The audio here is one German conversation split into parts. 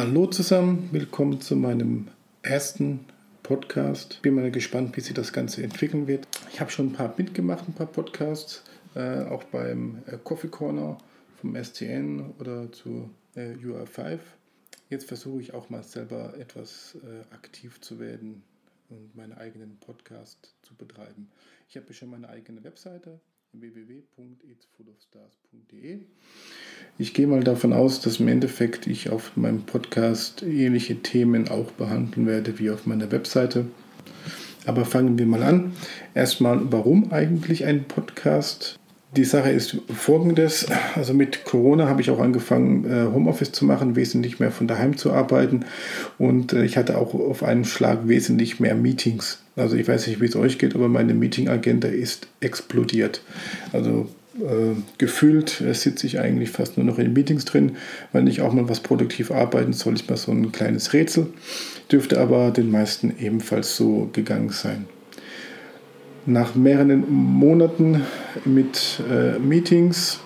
Hallo zusammen, willkommen zu meinem ersten Podcast. Bin mal gespannt, wie sich das Ganze entwickeln wird. Ich habe schon ein paar mitgemacht, ein paar Podcasts, äh, auch beim äh, Coffee Corner vom STN oder zu äh, UR5. Jetzt versuche ich auch mal selber etwas äh, aktiv zu werden und meinen eigenen Podcast zu betreiben. Ich habe schon meine eigene Webseite www.itsfullofstars.de. Ich gehe mal davon aus, dass im Endeffekt ich auf meinem Podcast ähnliche Themen auch behandeln werde wie auf meiner Webseite. Aber fangen wir mal an. Erstmal, warum eigentlich ein Podcast? Die Sache ist folgendes. Also mit Corona habe ich auch angefangen, äh, Homeoffice zu machen, wesentlich mehr von daheim zu arbeiten. Und äh, ich hatte auch auf einen Schlag wesentlich mehr Meetings. Also ich weiß nicht, wie es euch geht, aber meine Meeting-Agenda ist explodiert. Also äh, gefühlt äh, sitze ich eigentlich fast nur noch in Meetings drin. Wenn ich auch mal was produktiv arbeiten soll, ist mal so ein kleines Rätsel. Dürfte aber den meisten ebenfalls so gegangen sein nach mehreren Monaten mit äh, Meetings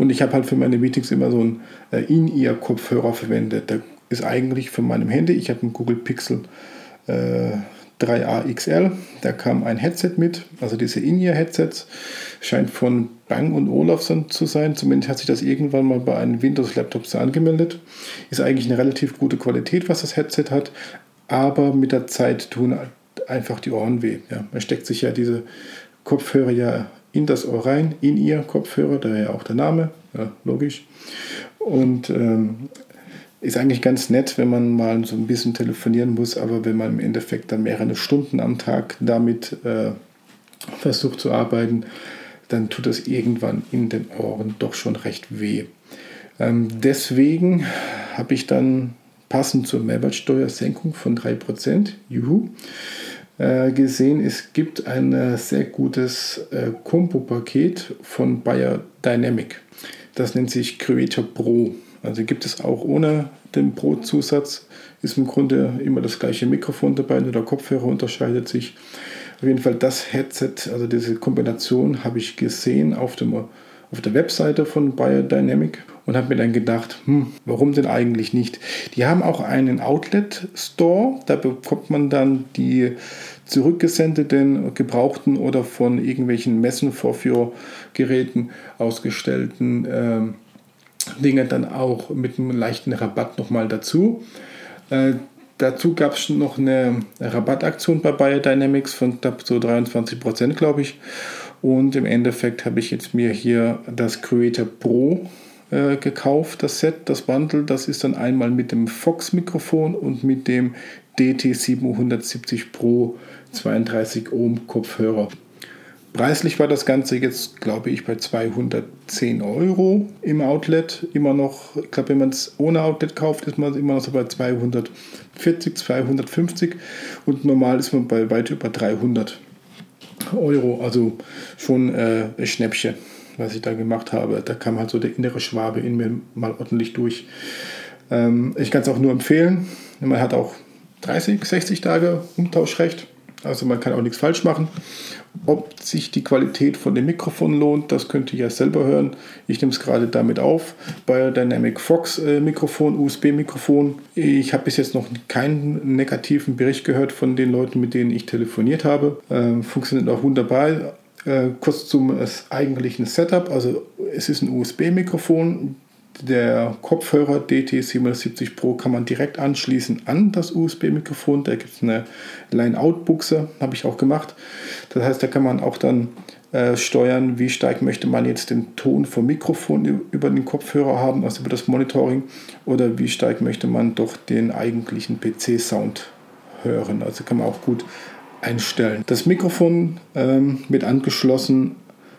und ich habe halt für meine Meetings immer so einen äh, In-Ear-Kopfhörer verwendet. Der ist eigentlich von meinem Handy. Ich habe einen Google Pixel äh, 3a XL. Da kam ein Headset mit, also diese In-Ear-Headsets. Scheint von Bang und Olufsen zu sein. Zumindest hat sich das irgendwann mal bei einem Windows-Laptop so angemeldet. Ist eigentlich eine relativ gute Qualität, was das Headset hat. Aber mit der Zeit tun einfach die Ohren weh. Ja. Man steckt sich ja diese Kopfhörer ja in das Ohr rein, in ihr Kopfhörer, daher auch der Name, ja, logisch. Und ähm, ist eigentlich ganz nett, wenn man mal so ein bisschen telefonieren muss, aber wenn man im Endeffekt dann mehrere Stunden am Tag damit äh, versucht zu arbeiten, dann tut das irgendwann in den Ohren doch schon recht weh. Ähm, deswegen habe ich dann passend zur Mehrwertsteuersenkung von 3%, juhu, gesehen, es gibt ein äh, sehr gutes äh, Kombo-Paket von Bayer Dynamic. Das nennt sich Creator Pro. Also gibt es auch ohne den Pro-Zusatz. Ist im Grunde immer das gleiche Mikrofon dabei, nur der Kopfhörer unterscheidet sich. Auf jeden Fall das Headset, also diese Kombination habe ich gesehen auf, dem, auf der Webseite von Bayer Dynamic und habe mir dann gedacht, hm, warum denn eigentlich nicht? Die haben auch einen Outlet Store, da bekommt man dann die zurückgesendeten, gebrauchten oder von irgendwelchen Messenvorführgeräten ausgestellten äh, Dinge dann auch mit einem leichten Rabatt nochmal dazu. Äh, dazu gab es noch eine Rabattaktion bei Biodynamics von knapp so 23%, glaube ich. Und im Endeffekt habe ich jetzt mir hier das Creator Pro äh, gekauft, das Set, das Bundle. Das ist dann einmal mit dem Fox-Mikrofon und mit dem DT770 Pro 32 Ohm Kopfhörer. Preislich war das Ganze jetzt, glaube ich, bei 210 Euro im Outlet. Immer noch, ich glaube, wenn man es ohne Outlet kauft, ist man immer noch so bei 240, 250 und normal ist man bei weit über 300 Euro. Also schon äh, ein Schnäppchen was ich da gemacht habe. Da kam halt so der innere Schwabe in mir mal ordentlich durch. Ähm, ich kann es auch nur empfehlen. Man hat auch 30, 60 Tage Umtauschrecht. Also man kann auch nichts falsch machen. Ob sich die Qualität von dem Mikrofon lohnt, das könnt ihr ja selber hören. Ich nehme es gerade damit auf. Biodynamic Fox äh, Mikrofon, USB-Mikrofon. Ich habe bis jetzt noch keinen negativen Bericht gehört von den Leuten, mit denen ich telefoniert habe. Ähm, funktioniert auch wunderbar. Äh, kurz zum eigentlichen Setup. Also es ist ein USB-Mikrofon. Der Kopfhörer DT770 Pro kann man direkt anschließen an das USB-Mikrofon. Da gibt es eine Line-Out-Buchse, habe ich auch gemacht. Das heißt, da kann man auch dann äh, steuern, wie stark möchte man jetzt den Ton vom Mikrofon über den Kopfhörer haben, also über das Monitoring, oder wie stark möchte man doch den eigentlichen PC-Sound hören. Also kann man auch gut einstellen. Das Mikrofon ähm, wird angeschlossen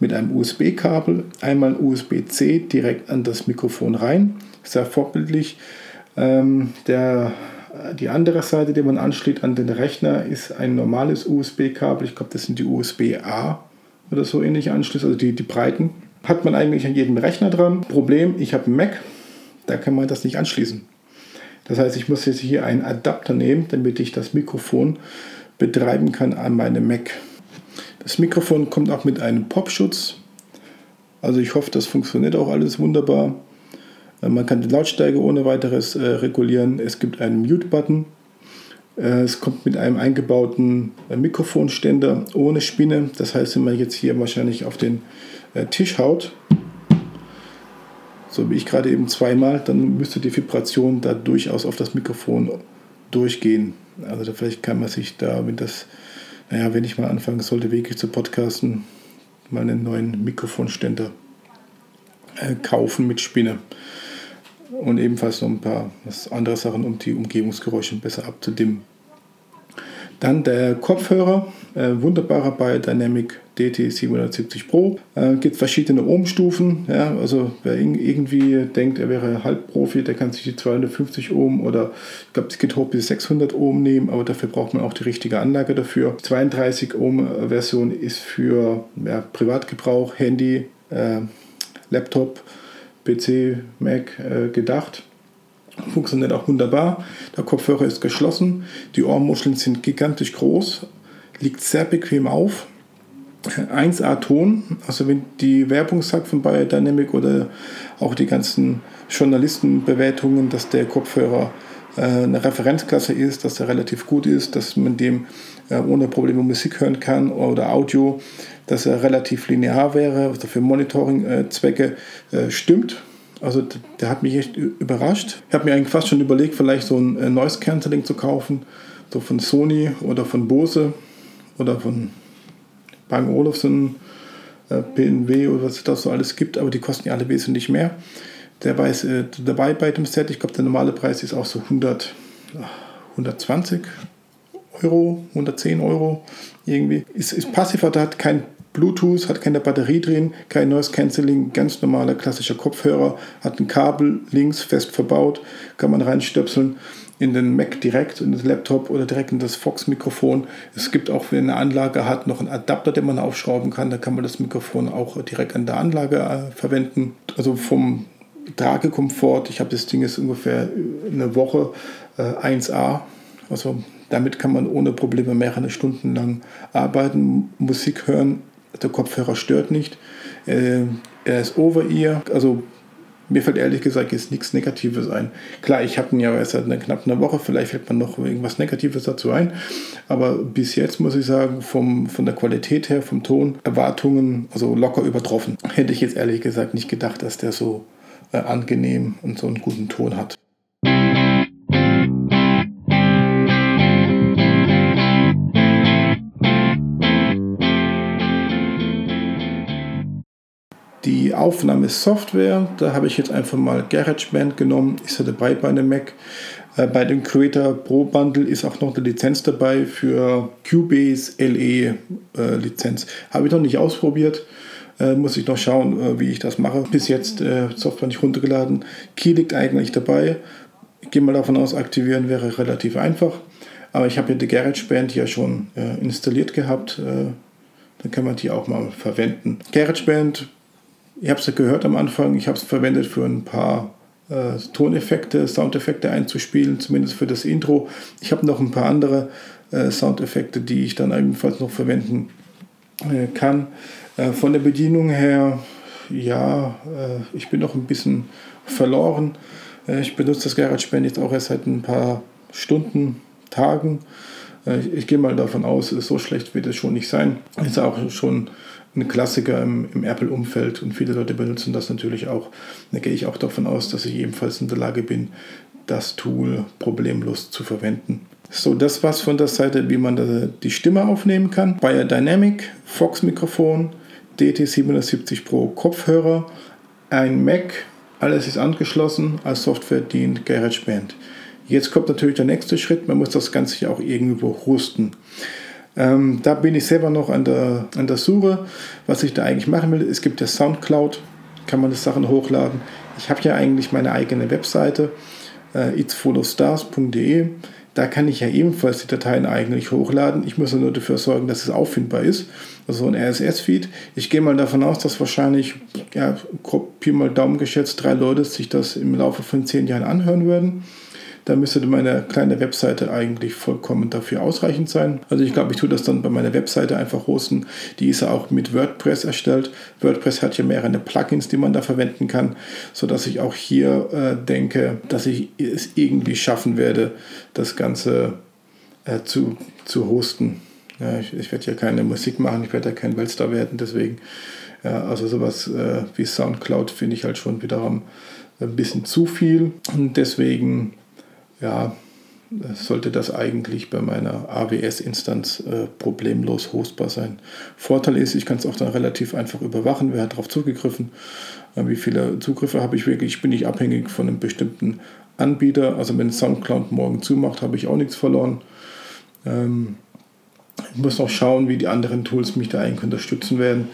mit einem USB-Kabel, einmal USB-C direkt an das Mikrofon rein, sehr vorbildlich. Ähm, der, die andere Seite, die man anschließt an den Rechner, ist ein normales USB-Kabel. Ich glaube, das sind die USB-A oder so ähnliche Anschlüsse, also die, die breiten. Hat man eigentlich an jedem Rechner dran. Problem, ich habe einen Mac, da kann man das nicht anschließen. Das heißt, ich muss jetzt hier einen Adapter nehmen, damit ich das Mikrofon betreiben kann an meinem Mac. Das Mikrofon kommt auch mit einem Popschutz. Also ich hoffe, das funktioniert auch alles wunderbar. Man kann die Lautstärke ohne weiteres äh, regulieren. Es gibt einen Mute-Button. Äh, es kommt mit einem eingebauten äh, Mikrofonständer ohne Spinne. Das heißt, wenn man jetzt hier wahrscheinlich auf den äh, Tisch haut, so wie ich gerade eben zweimal, dann müsste die Vibration da durchaus auf das Mikrofon durchgehen. Also vielleicht kann man sich da, wenn das, naja, wenn ich mal anfangen sollte, wirklich zu podcasten, mal einen neuen Mikrofonständer äh, kaufen mit Spinne. Und ebenfalls noch ein paar andere Sachen, um die Umgebungsgeräusche besser abzudimmen. Dann der Kopfhörer, äh, wunderbarer Biodynamic DT770 Pro. Äh, gibt verschiedene Ohmstufen. Ja, also wer irgendwie denkt, er wäre Halbprofi, der kann sich die 250 Ohm oder ich glaube, es geht hoch bis 600 Ohm nehmen, aber dafür braucht man auch die richtige Anlage dafür. 32 Ohm Version ist für ja, Privatgebrauch, Handy, äh, Laptop, PC, Mac äh, gedacht. Funktioniert auch wunderbar. Der Kopfhörer ist geschlossen. Die Ohrmuscheln sind gigantisch groß. Liegt sehr bequem auf. 1A-Ton, also wenn die Werbung sagt von Biodynamic oder auch die ganzen Journalistenbewertungen, dass der Kopfhörer äh, eine Referenzklasse ist, dass er relativ gut ist, dass man dem äh, ohne Probleme Musik hören kann oder Audio, dass er relativ linear wäre, also für Monitoring-Zwecke äh, stimmt. Also der hat mich echt überrascht. Ich habe mir eigentlich fast schon überlegt, vielleicht so ein äh, Noise Cancelling zu kaufen, so von Sony oder von Bose oder von Bang Olufsen, äh, PNW oder was es da so alles gibt, aber die kosten ja alle wesentlich mehr. Der war äh, dabei bei dem Set. Ich glaube, der normale Preis ist auch so 100, 120 Euro, 110 Euro irgendwie. Ist, ist passiv, hat kein Bluetooth, hat keine Batterie drin, kein Noise Cancelling, ganz normaler klassischer Kopfhörer, hat ein Kabel links fest verbaut, kann man reinstöpseln in den Mac direkt, in den Laptop oder direkt in das Fox-Mikrofon. Es gibt auch, wenn eine Anlage hat, noch einen Adapter, den man aufschrauben kann. Da kann man das Mikrofon auch direkt an der Anlage äh, verwenden. Also vom Tragekomfort, ich habe das Ding jetzt ungefähr eine Woche äh, 1A. Also damit kann man ohne Probleme mehrere Stunden lang arbeiten, Musik hören, der Kopfhörer stört nicht. Äh, er ist over-ear, also mir fällt ehrlich gesagt jetzt nichts Negatives ein. Klar, ich habe ihn ja erst seit knapp einer Woche, vielleicht fällt mir noch irgendwas Negatives dazu ein. Aber bis jetzt muss ich sagen, vom, von der Qualität her, vom Ton, Erwartungen, also locker übertroffen. Hätte ich jetzt ehrlich gesagt nicht gedacht, dass der so äh, angenehm und so einen guten Ton hat. Die Aufnahmesoftware, da habe ich jetzt einfach mal GarageBand genommen, ist ja dabei bei einem Mac. Äh, bei dem Creator Pro Bundle ist auch noch eine Lizenz dabei für Cubase LE äh, Lizenz. Habe ich noch nicht ausprobiert. Äh, muss ich noch schauen, wie ich das mache. Bis jetzt Software nicht runtergeladen. Key liegt eigentlich dabei. Ich gehe mal davon aus, aktivieren wäre relativ einfach. Aber ich habe hier die GarageBand ja schon installiert gehabt. dann kann man die auch mal verwenden. GarageBand ich habe es ja gehört am Anfang, ich habe es verwendet für ein paar äh, Toneffekte, Soundeffekte einzuspielen, zumindest für das Intro. Ich habe noch ein paar andere äh, Soundeffekte, die ich dann ebenfalls noch verwenden äh, kann. Äh, von der Bedienung her, ja, äh, ich bin noch ein bisschen verloren. Äh, ich benutze das GarageBand jetzt auch erst seit ein paar Stunden, Tagen. Ich, ich gehe mal davon aus, so schlecht wird es schon nicht sein. Ist auch schon ein Klassiker im, im Apple-Umfeld und viele Leute benutzen das natürlich auch. Da gehe ich auch davon aus, dass ich ebenfalls in der Lage bin, das Tool problemlos zu verwenden. So, das war's von der Seite, wie man die Stimme aufnehmen kann. Biodynamic, Fox-Mikrofon, DT770 Pro Kopfhörer, ein Mac, alles ist angeschlossen, als Software dient GarageBand. Jetzt kommt natürlich der nächste Schritt, man muss das Ganze ja auch irgendwo hosten. Ähm, da bin ich selber noch an der, an der Suche, was ich da eigentlich machen will. Es gibt ja Soundcloud, kann man das Sachen hochladen. Ich habe ja eigentlich meine eigene Webseite, äh, itsphotostars.de. Da kann ich ja ebenfalls die Dateien eigentlich hochladen. Ich muss nur dafür sorgen, dass es auffindbar ist. Also ein RSS-Feed. Ich gehe mal davon aus, dass wahrscheinlich, ja, Pi mal Daumen geschätzt, drei Leute sich das im Laufe von zehn Jahren anhören würden. Da müsste meine kleine Webseite eigentlich vollkommen dafür ausreichend sein. Also ich glaube, ich tue das dann bei meiner Webseite einfach hosten. Die ist ja auch mit WordPress erstellt. WordPress hat ja mehrere Plugins, die man da verwenden kann, sodass ich auch hier äh, denke, dass ich es irgendwie schaffen werde, das Ganze äh, zu, zu hosten. Ja, ich, ich werde ja keine Musik machen, ich werde ja kein Weltstar werden, deswegen, ja, also sowas äh, wie Soundcloud finde ich halt schon wiederum ein bisschen zu viel und deswegen, ja, sollte das eigentlich bei meiner AWS-Instanz äh, problemlos hostbar sein. Vorteil ist, ich kann es auch dann relativ einfach überwachen, wer hat darauf zugegriffen, äh, wie viele Zugriffe habe ich wirklich, ich bin nicht abhängig von einem bestimmten Anbieter, also wenn Soundcloud morgen zumacht, habe ich auch nichts verloren. Ähm, ich muss noch schauen, wie die anderen Tools mich da eigentlich unterstützen werden.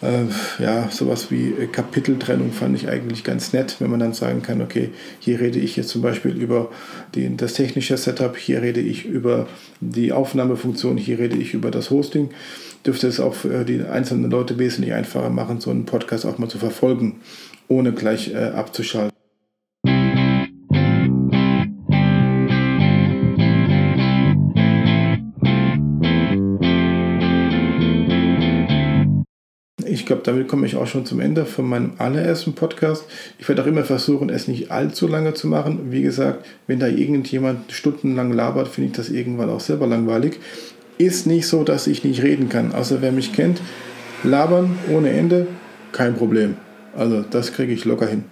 Äh, ja, sowas wie Kapiteltrennung fand ich eigentlich ganz nett, wenn man dann sagen kann, okay, hier rede ich jetzt zum Beispiel über die, das technische Setup, hier rede ich über die Aufnahmefunktion, hier rede ich über das Hosting. Dürfte es auch für die einzelnen Leute wesentlich einfacher machen, so einen Podcast auch mal zu verfolgen, ohne gleich äh, abzuschalten. Ich glaube, damit komme ich auch schon zum Ende von meinem allerersten Podcast. Ich werde auch immer versuchen, es nicht allzu lange zu machen. Wie gesagt, wenn da irgendjemand stundenlang labert, finde ich das irgendwann auch selber langweilig. Ist nicht so, dass ich nicht reden kann. Außer wer mich kennt, labern ohne Ende, kein Problem. Also das kriege ich locker hin.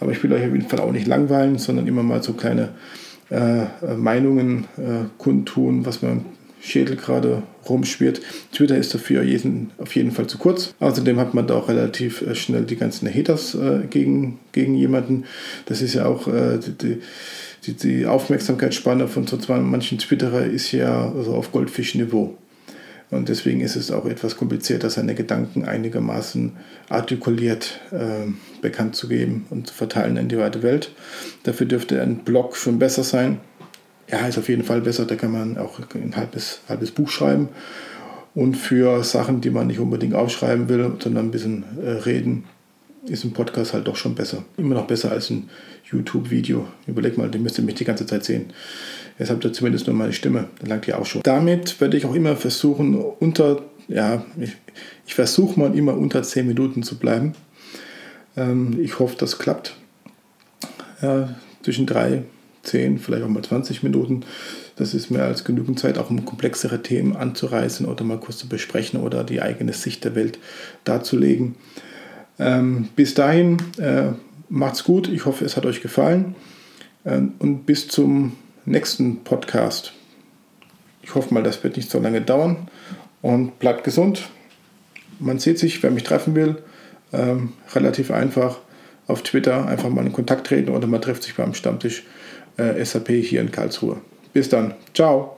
Aber ich will euch auf jeden Fall auch nicht langweilen, sondern immer mal so kleine äh, Meinungen äh, kundtun, was man Schädel gerade rumschwirrt. Twitter ist dafür jeden, auf jeden Fall zu kurz. Außerdem hat man da auch relativ äh, schnell die ganzen Haters äh, gegen, gegen jemanden. Das ist ja auch äh, die, die, die, Aufmerksamkeitsspanne von so manchen Twitterer ist ja also auf Goldfischniveau. Und deswegen ist es auch etwas komplizierter, seine Gedanken einigermaßen artikuliert äh, bekannt zu geben und zu verteilen in die weite Welt. Dafür dürfte ein Blog schon besser sein ja, ist auf jeden Fall besser. Da kann man auch ein halbes, halbes Buch schreiben. Und für Sachen, die man nicht unbedingt aufschreiben will, sondern ein bisschen äh, reden, ist ein Podcast halt doch schon besser. Immer noch besser als ein YouTube-Video. Überleg mal, den müsst ihr mich die ganze Zeit sehen. Jetzt habt ihr zumindest nur meine Stimme. Dann langt ihr auch schon. Damit werde ich auch immer versuchen, unter, ja, ich, ich versuche mal immer unter 10 Minuten zu bleiben. Ähm, ich hoffe, das klappt. Ja, zwischen drei 10, vielleicht auch mal 20 Minuten. Das ist mehr als genügend Zeit, auch um komplexere Themen anzureißen oder mal kurz zu besprechen oder die eigene Sicht der Welt darzulegen. Ähm, bis dahin, äh, macht's gut. Ich hoffe, es hat euch gefallen. Ähm, und bis zum nächsten Podcast. Ich hoffe mal, das wird nicht so lange dauern. Und bleibt gesund. Man sieht sich, wer mich treffen will. Ähm, relativ einfach auf Twitter einfach mal in Kontakt treten oder man trifft sich beim Stammtisch SAP hier in Karlsruhe. Bis dann. Ciao.